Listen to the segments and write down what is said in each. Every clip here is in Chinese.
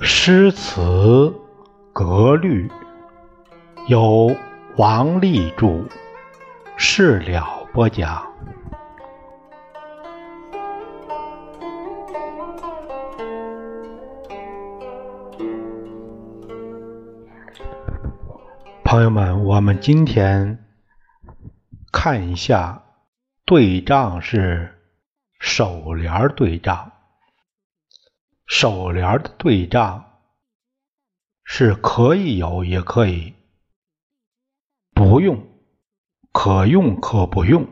诗词格律，由王立著，事了播讲。朋友们，我们今天看一下对仗是首联对仗。首联的对仗是可以有，也可以不用，可用可不用。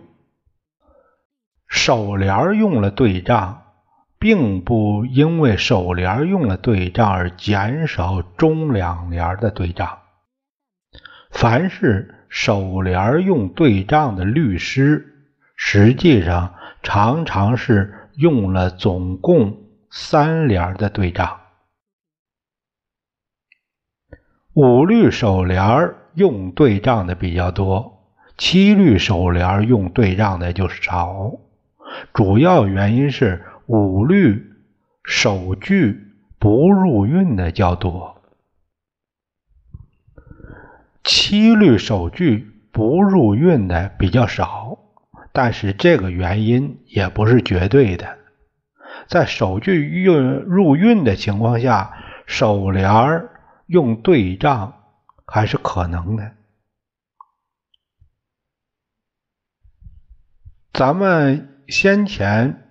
首联用了对仗，并不因为首联用了对仗而减少中两联的对仗。凡是首联用对仗的律诗，实际上常常是用了总共。三联的对仗，五律首联用对仗的比较多，七律首联用对仗的就少。主要原因是五律首句不入韵的较多，七律首句不入韵的比较少。但是这个原因也不是绝对的。在首句韵入韵的情况下，首联儿用对仗还是可能的。咱们先前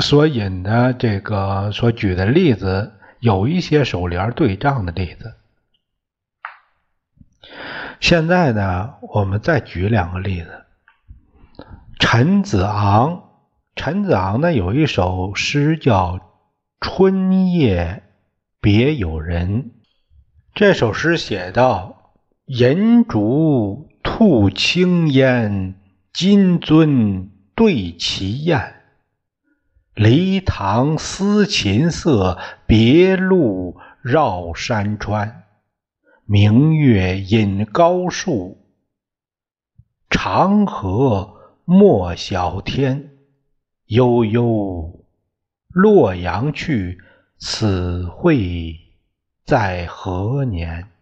所引的这个所举的例子，有一些首联对仗的例子。现在呢，我们再举两个例子，陈子昂。陈子昂呢有一首诗叫《春夜别有人》，这首诗写道：“银烛吐青烟，金樽对齐宴。梨塘思琴瑟，别路绕山川。明月隐高树，长河没晓天。”悠悠，洛阳去，此会在何年？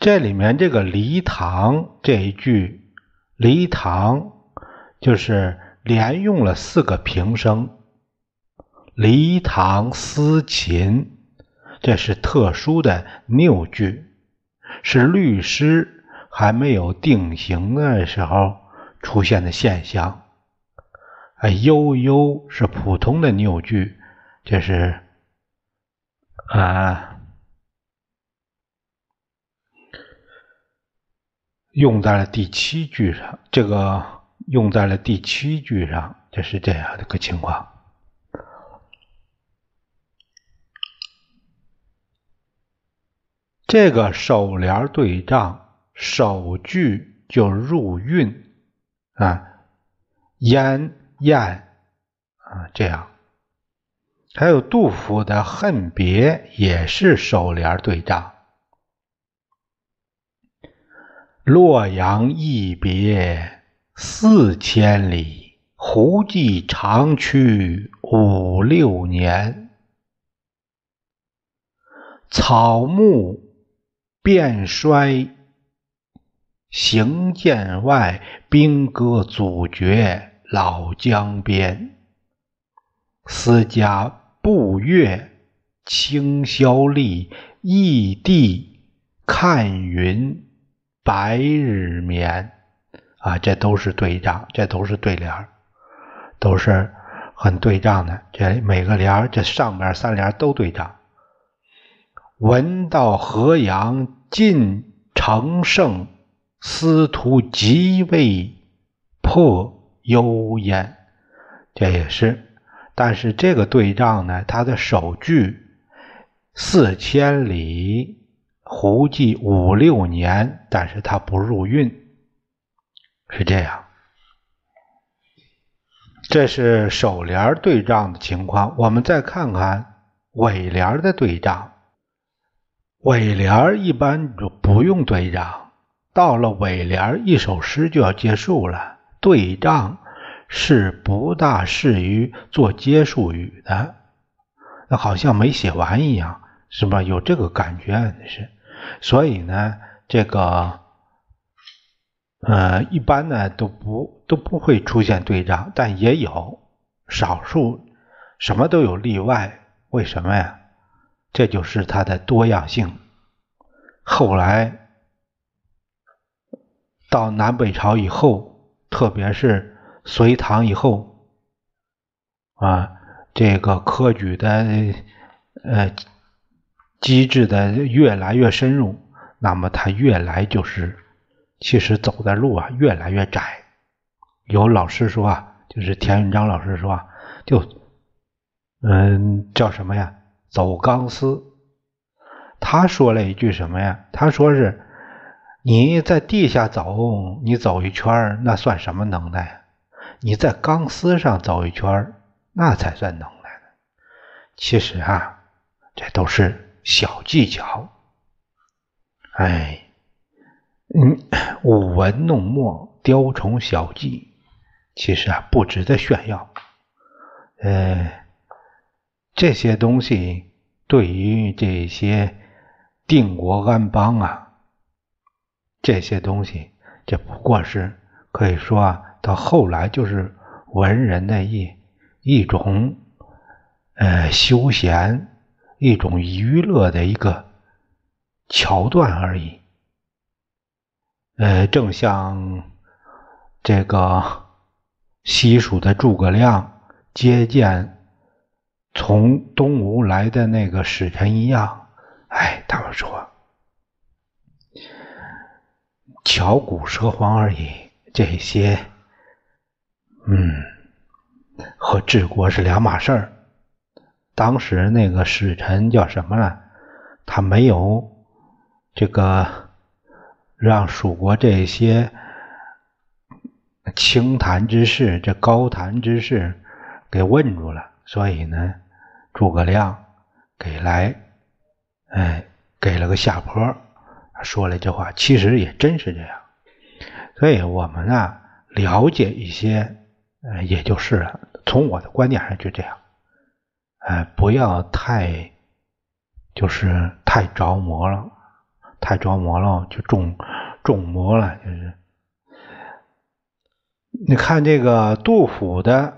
这里面这个梨塘这一句，梨塘就是连用了四个平声。梨塘思琴，这是特殊的拗句，是律诗还没有定型的时候。出现的现象，啊，悠悠是普通的拗句，这是啊，用在了第七句上。这个用在了第七句上，就是这样的个情况。这个首联对仗，首句就入韵。啊，烟燕啊，这样，还有杜甫的《恨别》也是首联对仗。洛阳一别四千里，胡骑长驱五六年。草木变衰。行剑外，兵戈阻绝老江边。思家步月，清宵立，异地看云，白日眠。啊，这都是对仗，这都是对联都是很对仗的。这每个联这上面三联都对仗。闻道河阳尽成盛。司徒即位破幽燕，这也是。但是这个对仗呢，它的首句四千里，胡骑五六年，但是它不入韵，是这样。这是首联对仗的情况。我们再看看尾联的对仗。尾联一般就不用对仗。到了尾联，一首诗就要结束了。对仗是不大适于做结束语的，那好像没写完一样，是吧？有这个感觉是。所以呢，这个呃，一般呢都不都不会出现对仗，但也有少数，什么都有例外。为什么呀？这就是它的多样性。后来到南北朝以后，特别是隋唐以后，啊，这个科举的呃机制的越来越深入，那么它越来就是，其实走的路啊越来越窄。有老师说啊，就是田运章老师说啊，就嗯叫什么呀？走钢丝。他说了一句什么呀？他说是你在地下走，你走一圈那算什么能耐？你在钢丝上走一圈那才算能耐呢。其实啊，这都是小技巧。哎，嗯，舞文弄墨，雕虫小技，其实啊，不值得炫耀。呃，这些东西对于这些。定国安邦啊，这些东西，这不过是可以说啊，到后来就是文人的一一种呃休闲、一种娱乐的一个桥段而已。呃，正像这个西蜀的诸葛亮接见从东吴来的那个使臣一样。哎，他们说巧骨舌黄而已，这些，嗯，和治国是两码事儿。当时那个使臣叫什么呢？他没有这个让蜀国这些清谈之事、这高谈之事给问住了，所以呢，诸葛亮给来。哎，给了个下坡，说了这话，其实也真是这样。所以我们呢，了解一些，呃，也就是了。从我的观点上就这样，哎，不要太，就是太着魔了，太着魔了就中中魔了，就是。你看这个杜甫的“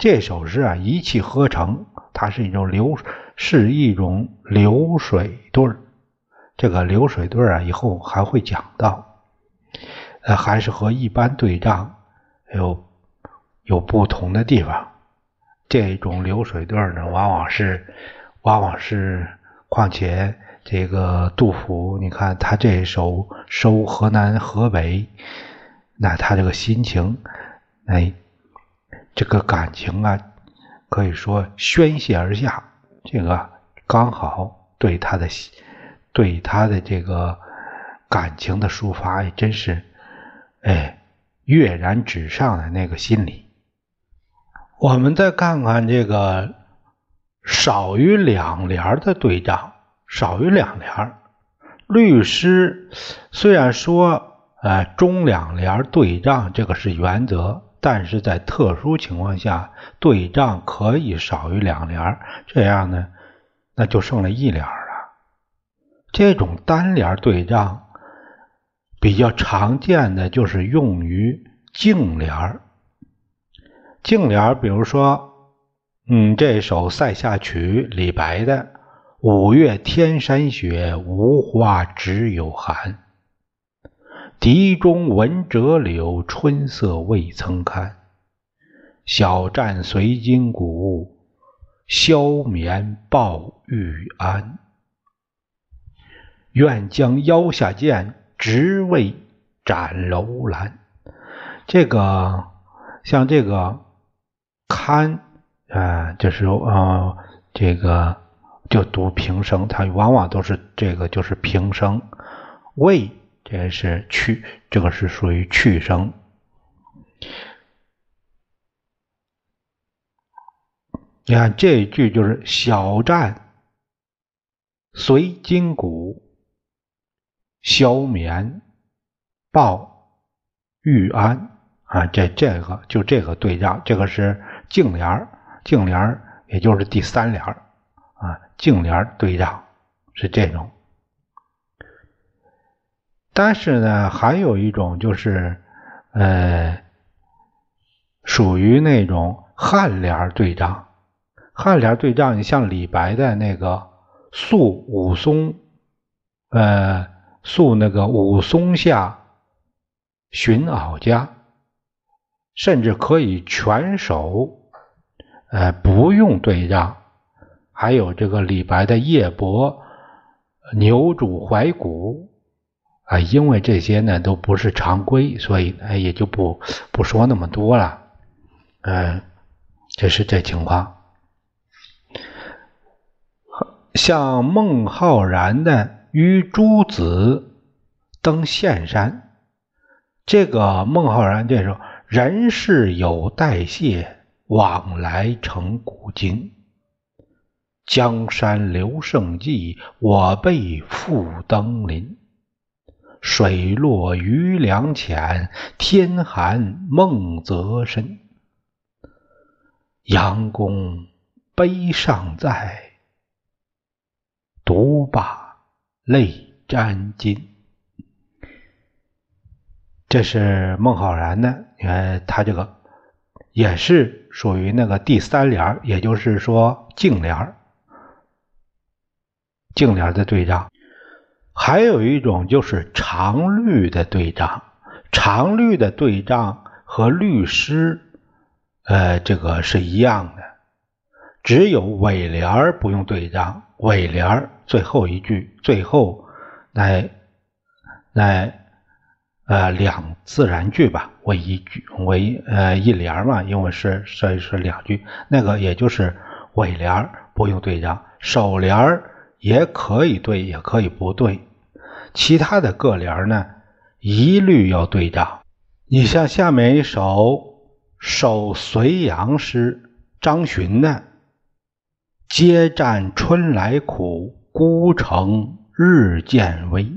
这首诗啊，一气呵成，它是一种流，是一种流水对儿。这个流水对儿啊，以后还会讲到，呃，还是和一般对仗有有不同的地方。这种流水对呢，往往是，往往是，况且这个杜甫，你看他这首收河南河北，那他这个心情，哎，这个感情啊，可以说宣泄而下，这个刚好对他的。对他的这个感情的抒发，也真是，哎，跃然纸上的那个心理。我们再看看这个少于两联的对仗，少于两联。律师虽然说，呃，中两联对仗这个是原则，但是在特殊情况下，对仗可以少于两联，这样呢，那就剩了一联了。这种单联对仗比较常见的就是用于净联净联比如说，嗯，这首《塞下曲》李白的“五月天山雪，无花只有寒。笛中闻折柳，春色未曾看。小战随金鼓，消眠抱玉鞍。愿将腰下剑，直为斩楼兰。这个像这个堪啊，就是呃这个就读平声，它往往都是这个就是平声。魏这是去，这个是属于去声。你看这一句就是小战随金鼓，消眠报玉安啊，这这个就这个对仗，这个是净联儿净联儿也就是第三联儿啊，净联儿对仗是这种。但是呢，还有一种就是呃，属于那种颔联对仗。颔联对仗，你像李白的那个“宿武松”，呃，“宿那个武松下寻媪家”，甚至可以全首，呃，不用对仗。还有这个李白的夜泊牛渚怀古，啊，因为这些呢都不是常规，所以呢也就不不说那么多了。嗯，这是这情况。像孟浩然的与诸子登岘山，这个孟浩然这时候人事有代谢，往来成古今。江山留胜迹，我辈复登临。水落鱼梁浅，天寒梦泽深。杨公悲尚在。独把泪沾襟，这是孟浩然的。你看他这个也是属于那个第三联，也就是说净联，净联的对仗。还有一种就是常律的对仗，常律的对仗和律诗，呃，这个是一样的，只有尾联不用对仗，尾联最后一句，最后来来呃两自然句吧，为一句为呃一联嘛，因为是所以是两句，那个也就是尾联不用对仗，首联也可以对，也可以不对，其他的各联呢一律要对仗。你像下面一首《守隋阳》诗，张巡的“接战春来苦”。孤城日渐微，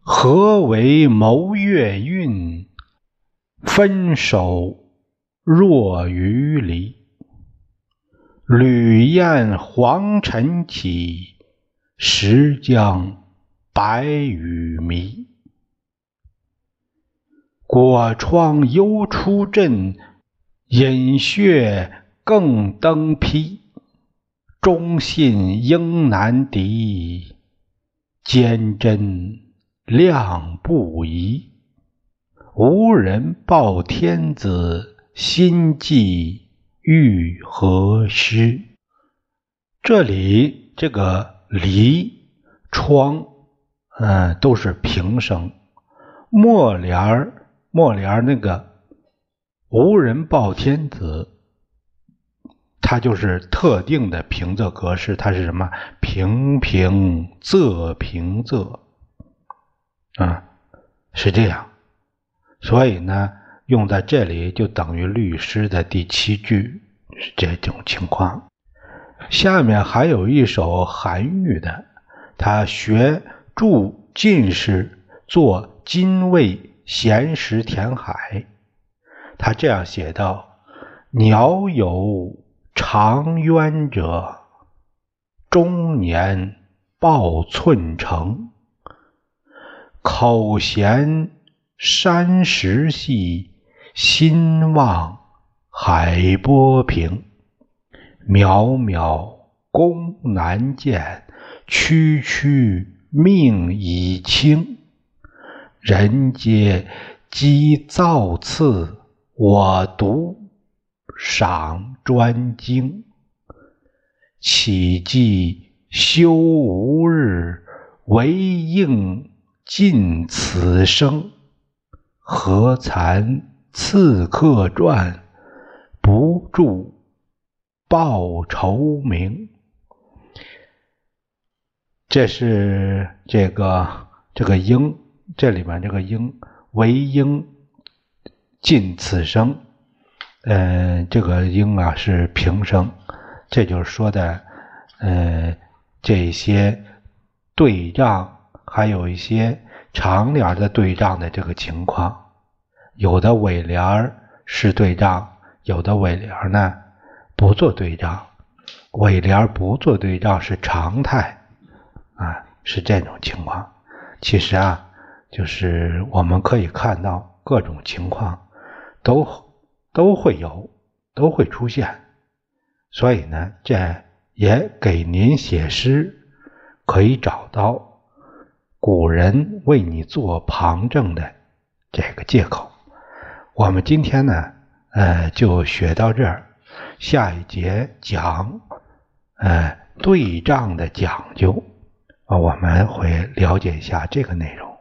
何为谋月运？分手若余离。旅雁黄尘起，时将白羽迷。果窗犹出阵，饮血更登披。忠信应难敌，坚贞亮不疑。无人报天子，心悸欲何时？这里这个离窗，嗯，都是平声。末联儿末联儿那个无人报天子。它就是特定的平仄格式，它是什么？平平仄平仄，啊，是这样。所以呢，用在这里就等于律诗的第七句是这种情况。下面还有一首韩愈的，他学著进士做精卫闲时填海，他这样写道：“鸟有。”长渊者，中年报寸成。口衔山石细，心望海波平。渺渺功难见，区区命已清。人皆积造次，我独。赏专精，岂计休无日，唯应尽此生，何惭刺客传，不著报仇名。这是这个这个应，这里面这个应为应尽此生，嗯，这个应啊是平声，这就是说的，嗯，这些对仗，还有一些长联的对仗的这个情况，有的尾联是对仗，有的尾联呢不做对仗，尾联不做对仗是常态。是这种情况。其实啊，就是我们可以看到各种情况都都会有，都会出现。所以呢，这也给您写诗可以找到古人为你做旁证的这个借口。我们今天呢，呃，就学到这儿。下一节讲，呃，对仗的讲究。啊，我们会了解一下这个内容。